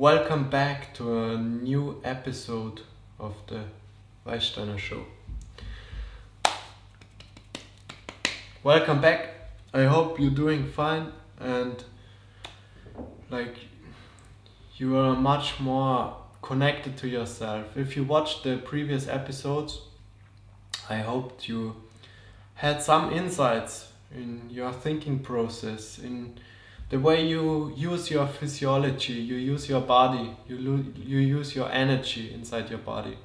Welcome back to a new episode of the Weißsteiner Show. Welcome back. I hope you're doing fine and like you are much more connected to yourself. If you watched the previous episodes, I hoped you had some insights in your thinking process, in the way you use your physiology, you use your body, you, you use your energy inside your body.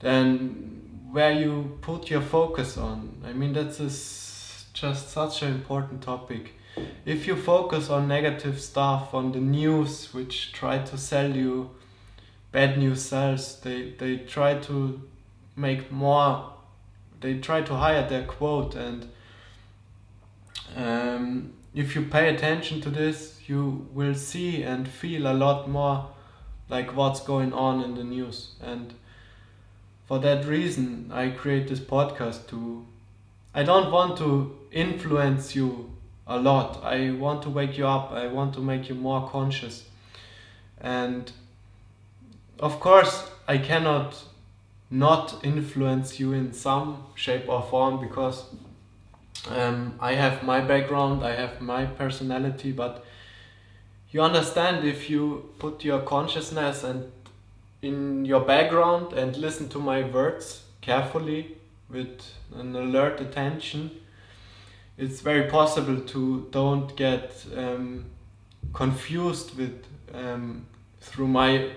Then where you put your focus on. I mean, that's just such an important topic. If you focus on negative stuff, on the news, which try to sell you bad news sales, they, they try to make more, they try to hire their quote and um, if you pay attention to this, you will see and feel a lot more like what's going on in the news. And for that reason, I create this podcast to. I don't want to influence you a lot. I want to wake you up. I want to make you more conscious. And of course, I cannot not influence you in some shape or form because um, I have my background, I have my personality, but you understand if you put your consciousness and in your background and listen to my words carefully with an alert attention, it's very possible to don't get um, confused with um, through my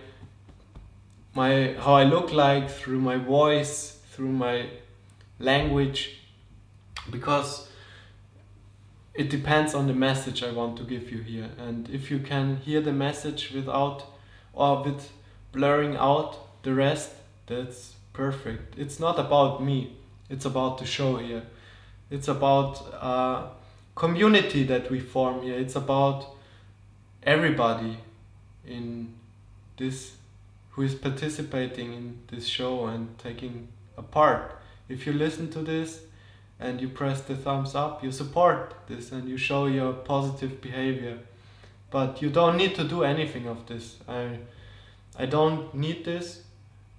my how I look like through my voice through my language because it depends on the message I want to give you here. And if you can hear the message without or with blurring out the rest, that's perfect. It's not about me, it's about the show here. It's about a community that we form here. It's about everybody in this who is participating in this show and taking a part. If you listen to this, and you press the thumbs up, you support this and you show your positive behavior. But you don't need to do anything of this. I, I don't need this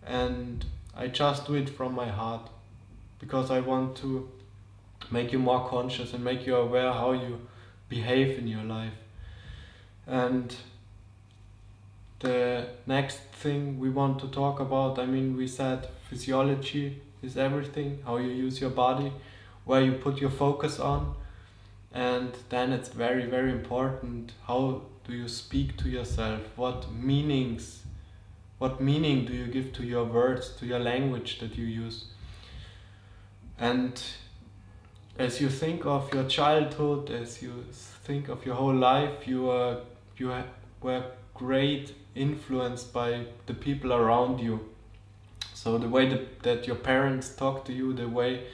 and I just do it from my heart because I want to make you more conscious and make you aware how you behave in your life. And the next thing we want to talk about, I mean, we said physiology is everything, how you use your body where you put your focus on. And then it's very very important how do you speak to yourself? What meanings what meaning do you give to your words to your language that you use? And as you think of your childhood as you think of your whole life you are you were great influenced by the people around you. So the way that, that your parents talk to you the way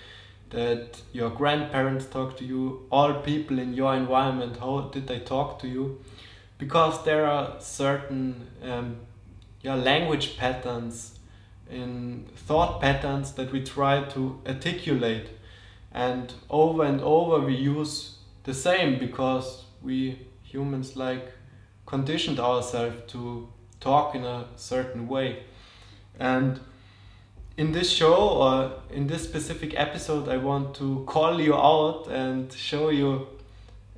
that your grandparents talk to you, all people in your environment, how did they talk to you? Because there are certain um, yeah, language patterns, in thought patterns that we try to articulate, and over and over we use the same because we humans like conditioned ourselves to talk in a certain way, and in this show or in this specific episode, I want to call you out and show you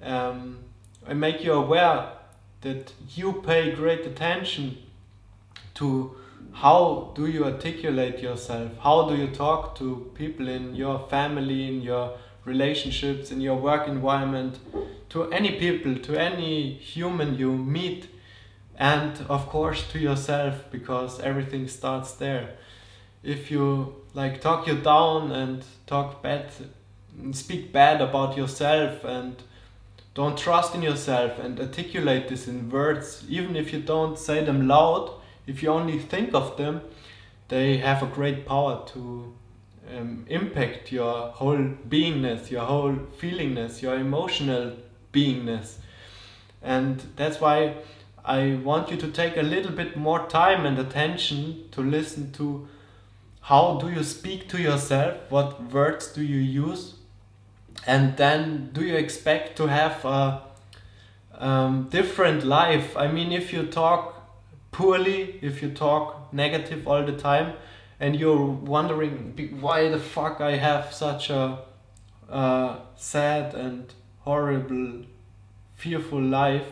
um, and make you aware that you pay great attention to how do you articulate yourself, how do you talk to people in your family, in your relationships, in your work environment, to any people, to any human you meet, and of course to yourself because everything starts there if you like talk you down and talk bad speak bad about yourself and don't trust in yourself and articulate this in words even if you don't say them loud if you only think of them they have a great power to um, impact your whole beingness your whole feelingness your emotional beingness. And that's why i want you to take a little bit more time and attention to listen to how do you speak to yourself what words do you use and then do you expect to have a, um, different life. I mean, if you talk poorly, if you talk negative all the time, and you're wondering why the fuck I have such a uh, sad and horrible, fearful life,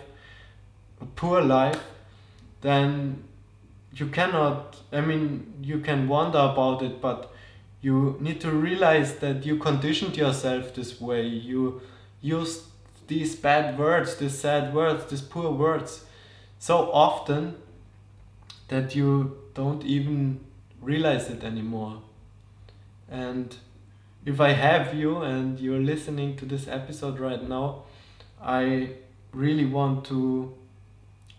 a poor life, then you cannot. I mean, you can wonder about it, but you need to realize that you conditioned yourself this way. You used these bad words, these sad words, these poor words so often that you don't even realize it anymore. And if I have you and you're listening to this episode right now, I really want to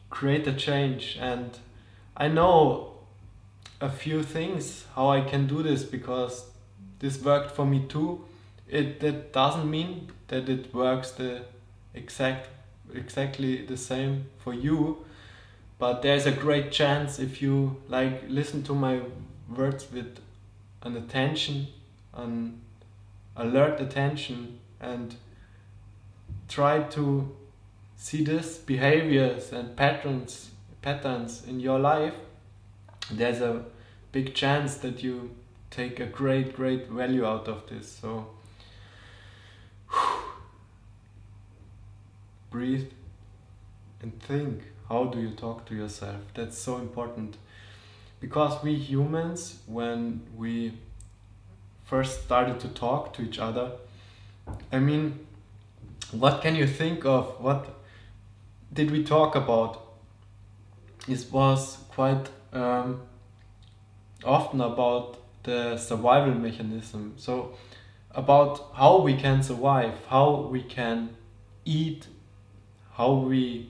create a change. And I know a few things how I can do this because this worked for me too. It that doesn't mean that it works the exact exactly the same for you but there's a great chance if you like listen to my words with an attention an alert attention and try to see this behaviors and patterns patterns in your life there's a big chance that you take a great great value out of this. So breathe and think. How do you talk to yourself? That's so important. Because we humans when we first started to talk to each other i mean what can you think of? What did we talk about it was quite um, often about the survival mechanism so about how we can survive how we can eat how we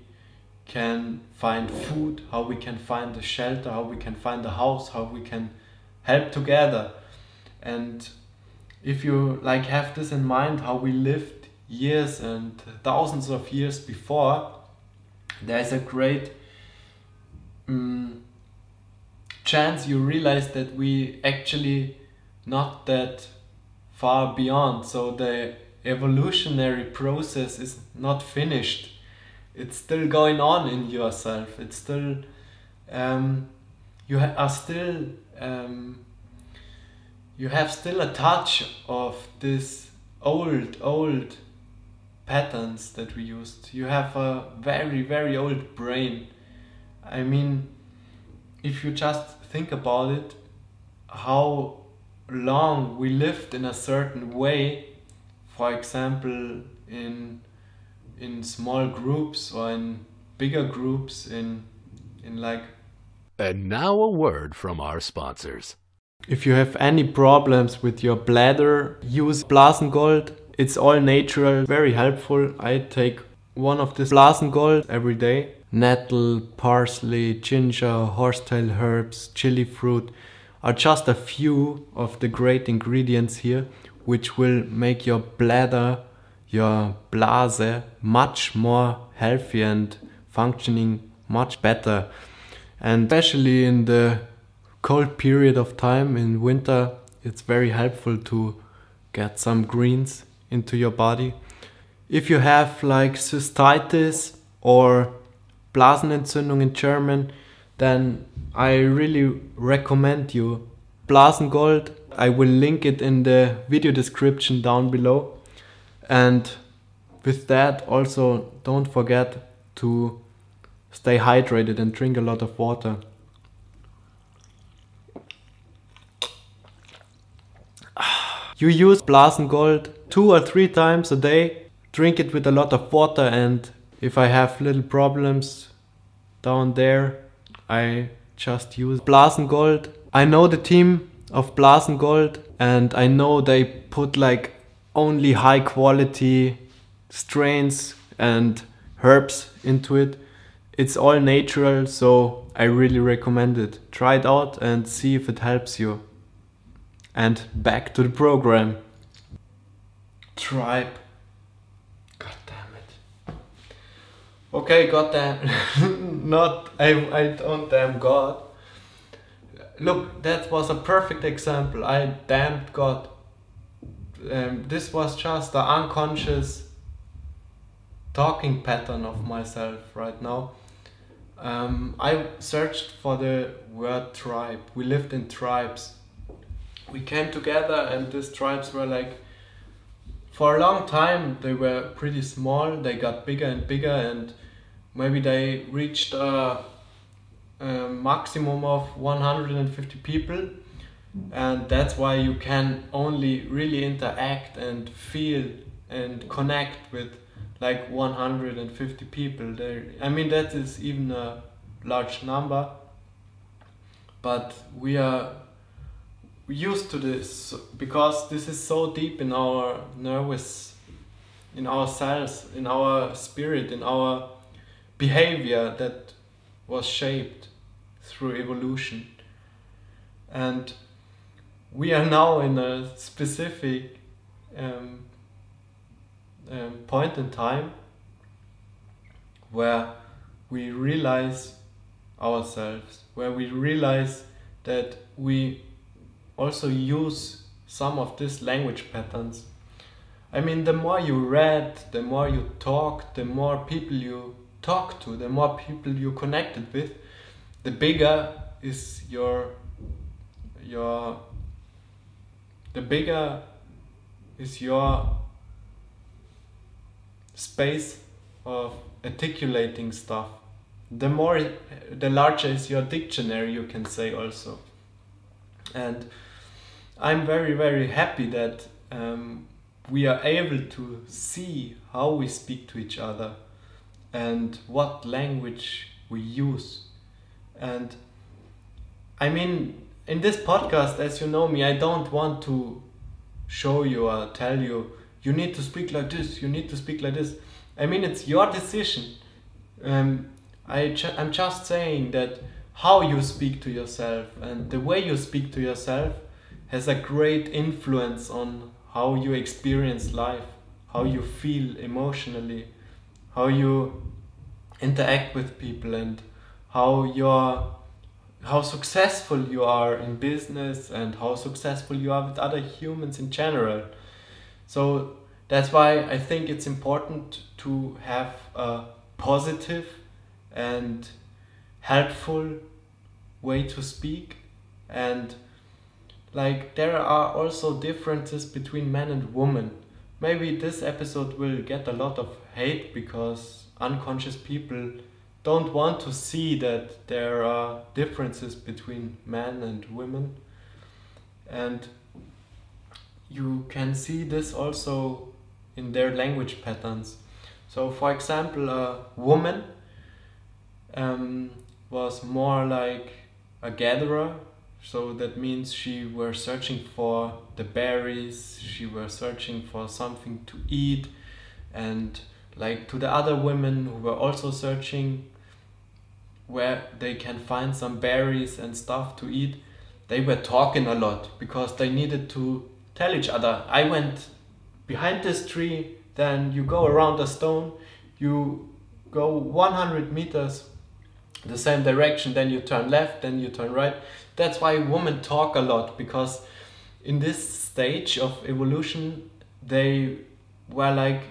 can find food, how we can find a shelter, how we can find a house, how we can help together. And if you like have this in mind, how we lived years and thousands of years before, there's a great um, chance you realize that we actually not that far beyond. So the evolutionary process is not finished. It's still going on in yourself. It's still um, you are still um, you have still a touch of this old old patterns that we used. You have a very very old brain i mean if you just think about it how long we lived in a certain way for example in in small groups or in bigger groups in in like and now a word from our sponsors. If you have any problems with your bladder use blasengold. It's all natural very helpful. I take one of this blasengold every day nettle parsley ginger horsetail herbs chili fruit are just a few of the great ingredients here which will make your bladder your blase much more healthy and functioning much better. And especially in the cold period of time in winter, it's very helpful to get some greens into your body. If you have like cystitis or Blasenentzündung in German, then I really recommend you Blasengold. I will link it in the video description down below. And with that, also don't forget to stay hydrated and drink a lot of water. You use Blasengold two or three times a day. Drink it with a lot of water, and if I have little problems down there, I just use Blasengold. I know the team of Blasengold, and I know they put like only high quality strains and herbs into it. It's all natural, so I really recommend it. Try it out and see if it helps you. And back to the program. Tribe. God damn it. Okay, god damn. Not I I don't damn God. Look, that was a perfect example. I damned God um, this was just the unconscious talking pattern of myself right now. Um, I searched for the word tribe. We lived in tribes. We came together, and these tribes were like, for a long time, they were pretty small. They got bigger and bigger, and maybe they reached a, a maximum of 150 people. And that's why you can only really interact and feel and connect with like 150 people there i mean that is even a large number but we are used to this because this is so deep in our nervous in our cells in our spirit in our behavior that was shaped through evolution and we are now in a specific um, um, point in time where we realize ourselves, where we realize that we also use some of these language patterns. I mean, the more you read, the more you talk, the more people you talk to, the more people you connected with, the bigger is your your the bigger is your space of articulating stuff. The more the larger is your dictionary you can say also. And i'm very very happy that um, we are able to see how we speak to each other and what language we use. And i mean in this podcast as you know me i don't want to show you or tell you you need to speak like this you need to speak like this. I mean it's your decision. Um, I ju- i'm just saying that how you speak to yourself and the way you speak to yourself has a great influence on how you experience life how you feel emotionally how you interact with people and how your how successful you are in business and how successful you are with other humans in general. So that's why I think it's important to have a positive and helpful way to speak. And like there are also differences between men and women. Maybe this episode will get a lot of hate because unconscious people don't want to see that there are differences between men and women and you can see this also in their language patterns. So, for example, a woman um, was more like a gatherer. So that means she were searching for the berries. She were searching for something to eat, and like to the other women who were also searching where they can find some berries and stuff to eat. They were talking a lot because they needed to tell each other, I went behind this tree, then you go around the stone, you go 100 meters the same direction, then you turn left, then you turn right. That's why women talk a lot because in this stage of evolution, they were like,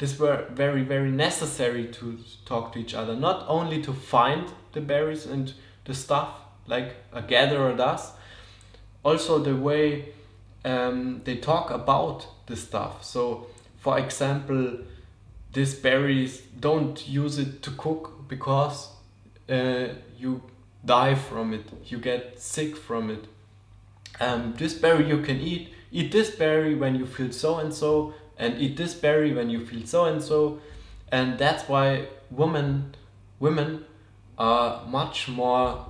this were very, very necessary to talk to each other, not only to find the berries and the stuff like a gatherer does, also the way um, they talk about the stuff. So, for example, these berries don't use it to cook because uh, you die from it, you get sick from it. Um, this berry you can eat. Eat this berry when you feel so and so, and eat this berry when you feel so and so, and that's why women women are much more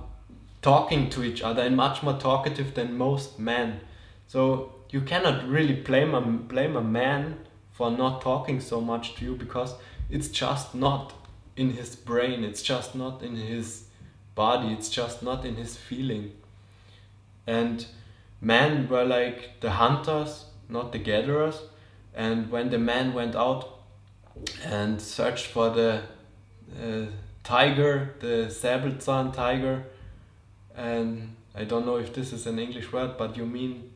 talking to each other and much more talkative than most men. So you cannot really blame a, blame a man for not talking so much to you because it's just not in his brain, it's just not in his body, it's just not in his feeling. And men were like the hunters, not the gatherers. And when the man went out and searched for the uh, tiger, the Säbelzahn tiger, and I don't know if this is an English word, but you mean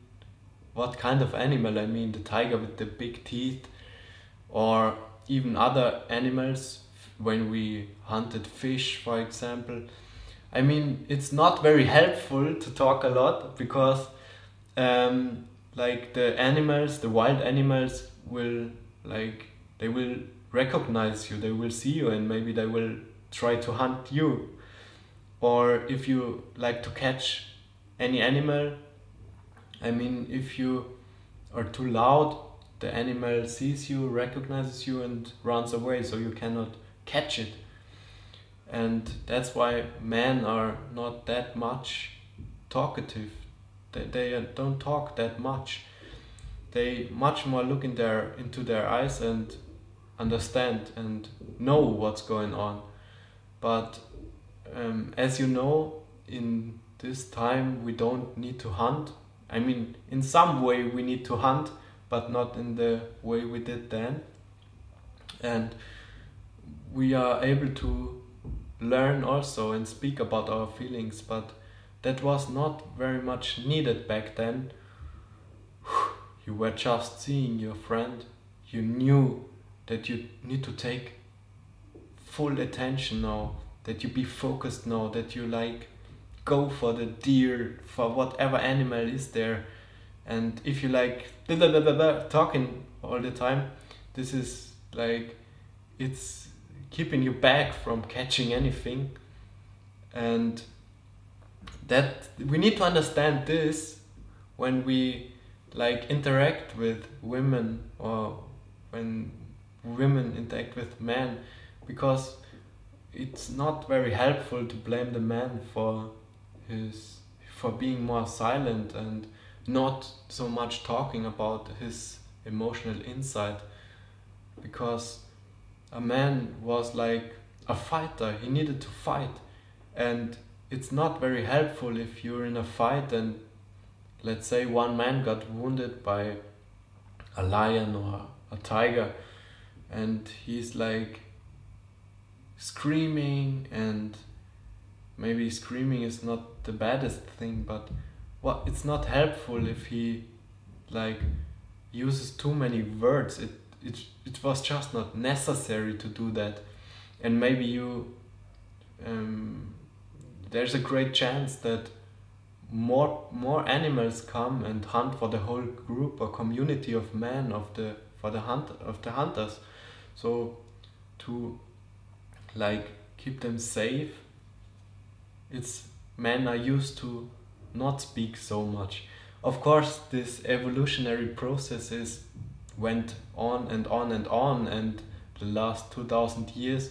what kind of animal? I mean the tiger with the big teeth, or even other animals when we hunted fish for example i mean it's not very helpful to talk a lot because um, like the animals the wild animals will like they will recognize you they will see you and maybe they will try to hunt you. Or if you like to catch any animal i mean if you are too loud the animal sees you recognizes you and runs away so you cannot catch it. And that's why men are not that much talkative they, they don't talk that much. They much more look in their into their eyes and understand and know what's going on. But um, as you know in this time we don't need to hunt. I mean in some way we need to hunt but not in the way we did then. And we are able to learn also and speak about our feelings but that was not very much needed back then. You were just seeing your friend. You knew that you need to take full attention now that you be focused now that you like go for the deer for whatever animal is there. And if you like blah, blah, blah, blah, talking all the time this is like it's keeping you back from catching anything. And that we need to understand this when we like interact with women or when women interact with men because it's not very helpful to blame the man for his for being more silent and not so much talking about his emotional insight because a man was like a fighter he needed to fight and it's not very helpful if you're in a fight and let's say one man got wounded by a lion or a tiger and he's like screaming and maybe screaming is not the baddest thing but what it's not helpful if he like uses too many words. It it it was just not necessary to do that. And maybe you um, there's a great chance that more more animals come and hunt for the whole group or community of men of the for the hunt of the hunters. So to like keep them safe it's men are used to not speak so much. Of course this evolutionary processes went on and on and on and the last 2000 years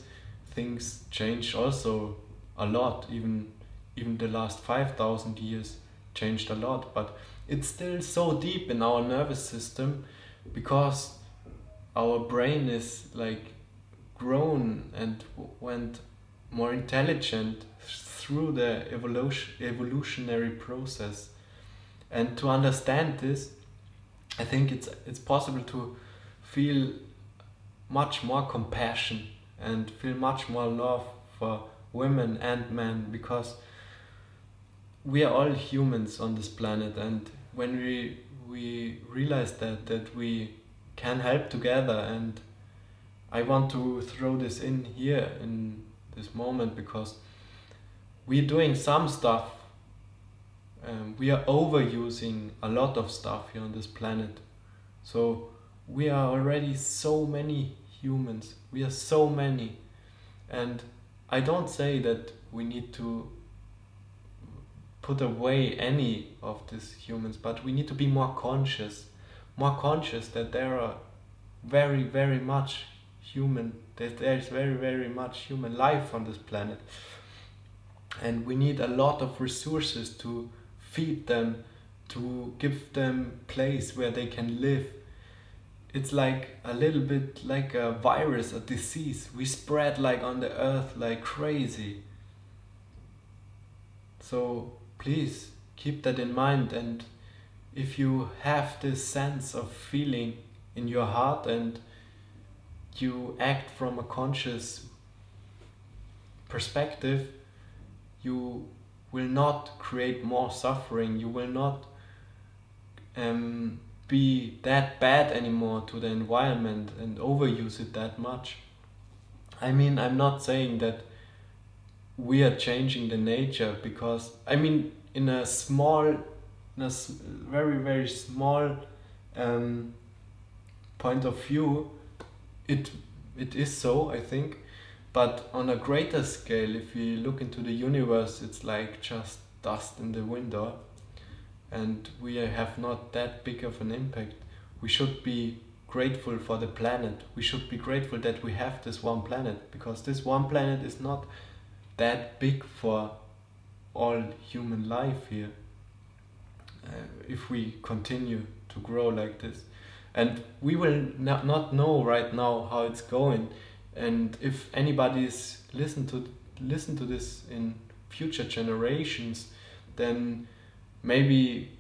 things changed also a lot. Even even the last 5000 years changed a lot but it's still so deep in our nervous system because our brain is like grown and went more intelligent through the evolution evolutionary process. And to understand this i think it's it's possible to feel much more compassion and feel much more love for women and men because we are all humans on this planet and when we we realize that that we can help together and I want to throw this in here in this moment because we're doing some stuff um, we are overusing a lot of stuff here on this planet. So we are already so many humans. We are so many. And I don't say that we need to put away any of these humans, but we need to be more conscious, more conscious that there are very, very much human, that there's very, very much human life on this planet. And we need a lot of resources to feed them, to give them place where they can live. It's like a little bit like a virus, a disease. We spread like on the earth like crazy. So please keep that in mind and if you have this sense of feeling in your heart and you act from a conscious perspective you will not create more suffering you will not um, be that bad anymore to the environment and overuse it that much. I mean, I'm not saying that we are changing the nature because I mean, in a small, in a very very small um, point of view, it it is so I think, but on a greater scale, if we look into the universe, it's like just dust in the window, and we have not that big of an impact. We should be grateful for the planet. We should be grateful that we have this one planet because this one planet is not that big for all human life here. Uh, if we continue to grow like this, and we will not, not know right now how it's going, and if anybody is listen to listen to this in future generations, then maybe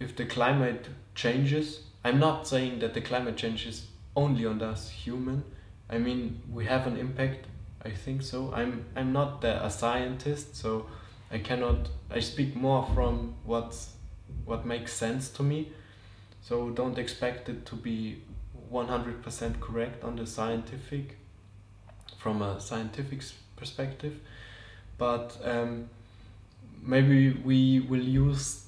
if the climate changes, I'm not saying that the climate change is only on us human. I mean, we have an impact I think so. I'm I'm not the, a scientist, so I cannot. I speak more from what's what makes sense to me. So don't expect it to be one hundred percent correct on the scientific, from a scientific perspective, but um, maybe we will use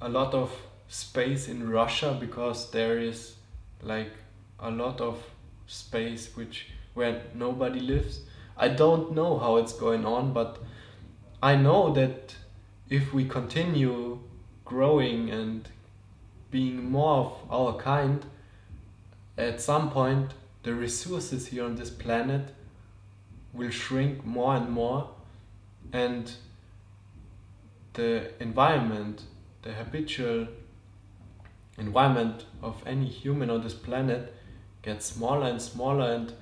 a lot of space in Russia because there is like a lot of space which where nobody lives. I don't know how it's going on, but I know that if we continue growing and being more of our kind, at some point the resources here on this planet will shrink more and more, and the environment, the habitual environment of any human on this planet gets smaller and smaller and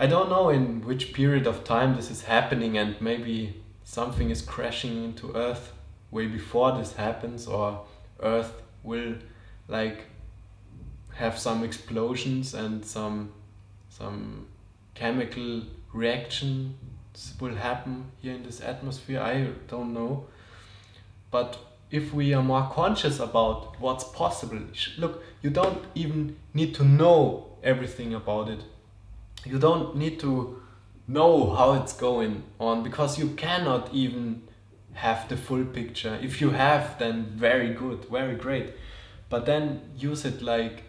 I don't know in which period of time this is happening, and maybe something is crashing into Earth way before this happens, or Earth will like have some explosions and some some chemical reactions will happen here in this atmosphere. I don't know, but if we are more conscious about what's possible, look, you don't even need to know everything about it you don't need to know how it's going on because you cannot even have the full picture. If you have, then very good, very great. But then use it like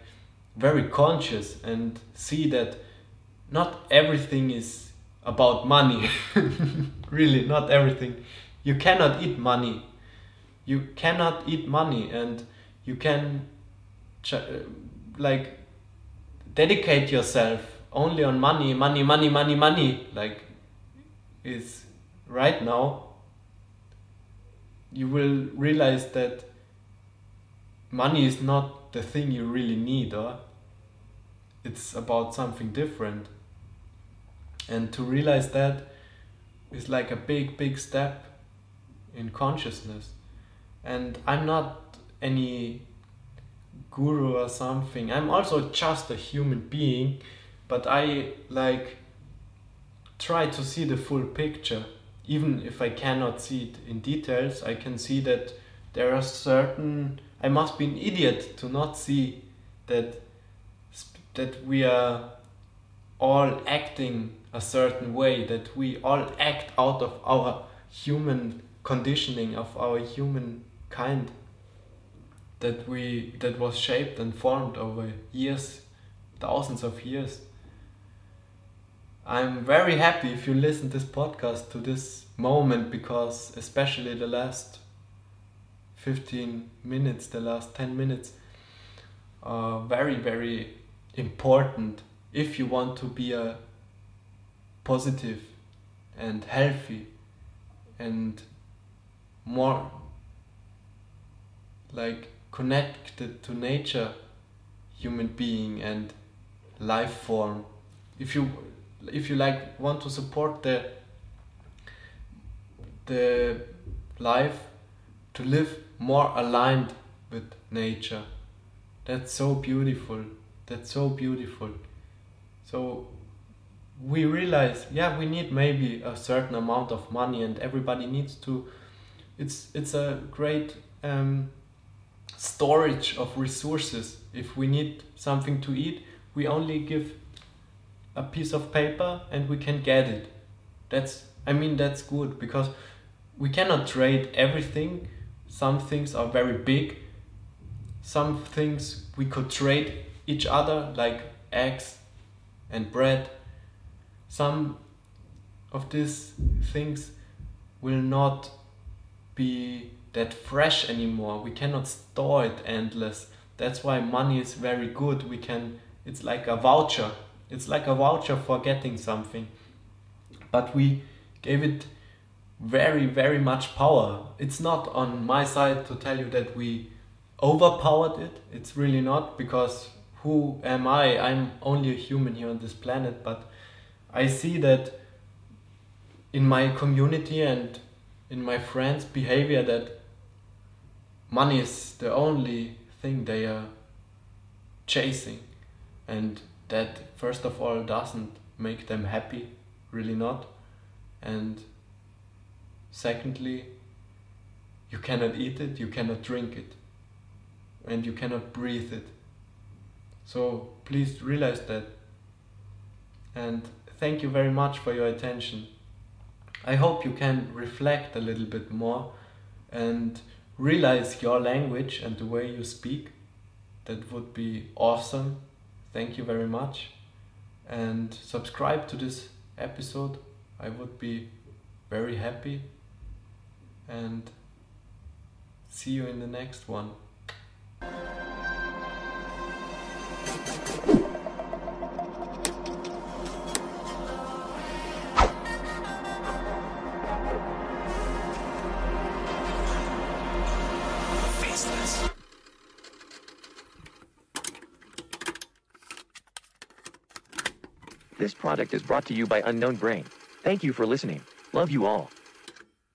very conscious and see that not everything is about money. really, not everything. You cannot eat money. You cannot eat money and you can uh, like dedicate yourself only on money, money, money, money, money, like is right now, you will realize that money is not the thing you really need, or it's about something different. And to realize that is like a big, big step in consciousness. And I'm not any guru or something. I'm also just a human being but I like try to see the full picture. Even if I cannot see it in details, I can see that there are certain. I must be an idiot to not see that that we are all acting a certain way. That we all act out of our human conditioning of our human kind. That we that was shaped and formed over years, thousands of years I'm very happy if you listen this podcast to this moment because especially the last 15 minutes, the last 10 minutes are very very important if you want to be a positive and healthy and more like connected to nature human being and life form. If you if you like want to support the the life to live more aligned with nature. That's so beautiful. That's so beautiful. So we realize yeah we need maybe a certain amount of money and everybody needs to it's it's a great um, storage of resources. If we need something to eat, we only give a piece of paper and we can get it. That's I mean that's good because we cannot trade everything. Some things are very big. Some things we could trade each other like eggs and bread. Some of these things will not be that fresh anymore. We cannot store it endless. That's why money is very good. We can it's like a voucher. It's like a voucher for getting something. But we gave it very very much power. It's not on my side to tell you that we overpowered it. It's really not because who am I? I'm only a human here on this planet, but I see that in my community and in my friends' behavior that money is the only thing they are chasing. And that first of all doesn't make them happy really not. And secondly you cannot eat it you cannot drink it and you cannot breathe it. So please realize that. And thank you very much for your attention I hope you can reflect a little bit more and realize your language and the way you speak. That would be awesome. Thank you very much. And subscribe to this episode. I would be very happy. And see you in the next one. Product is brought to you by Unknown Brain. Thank you for listening. Love you all.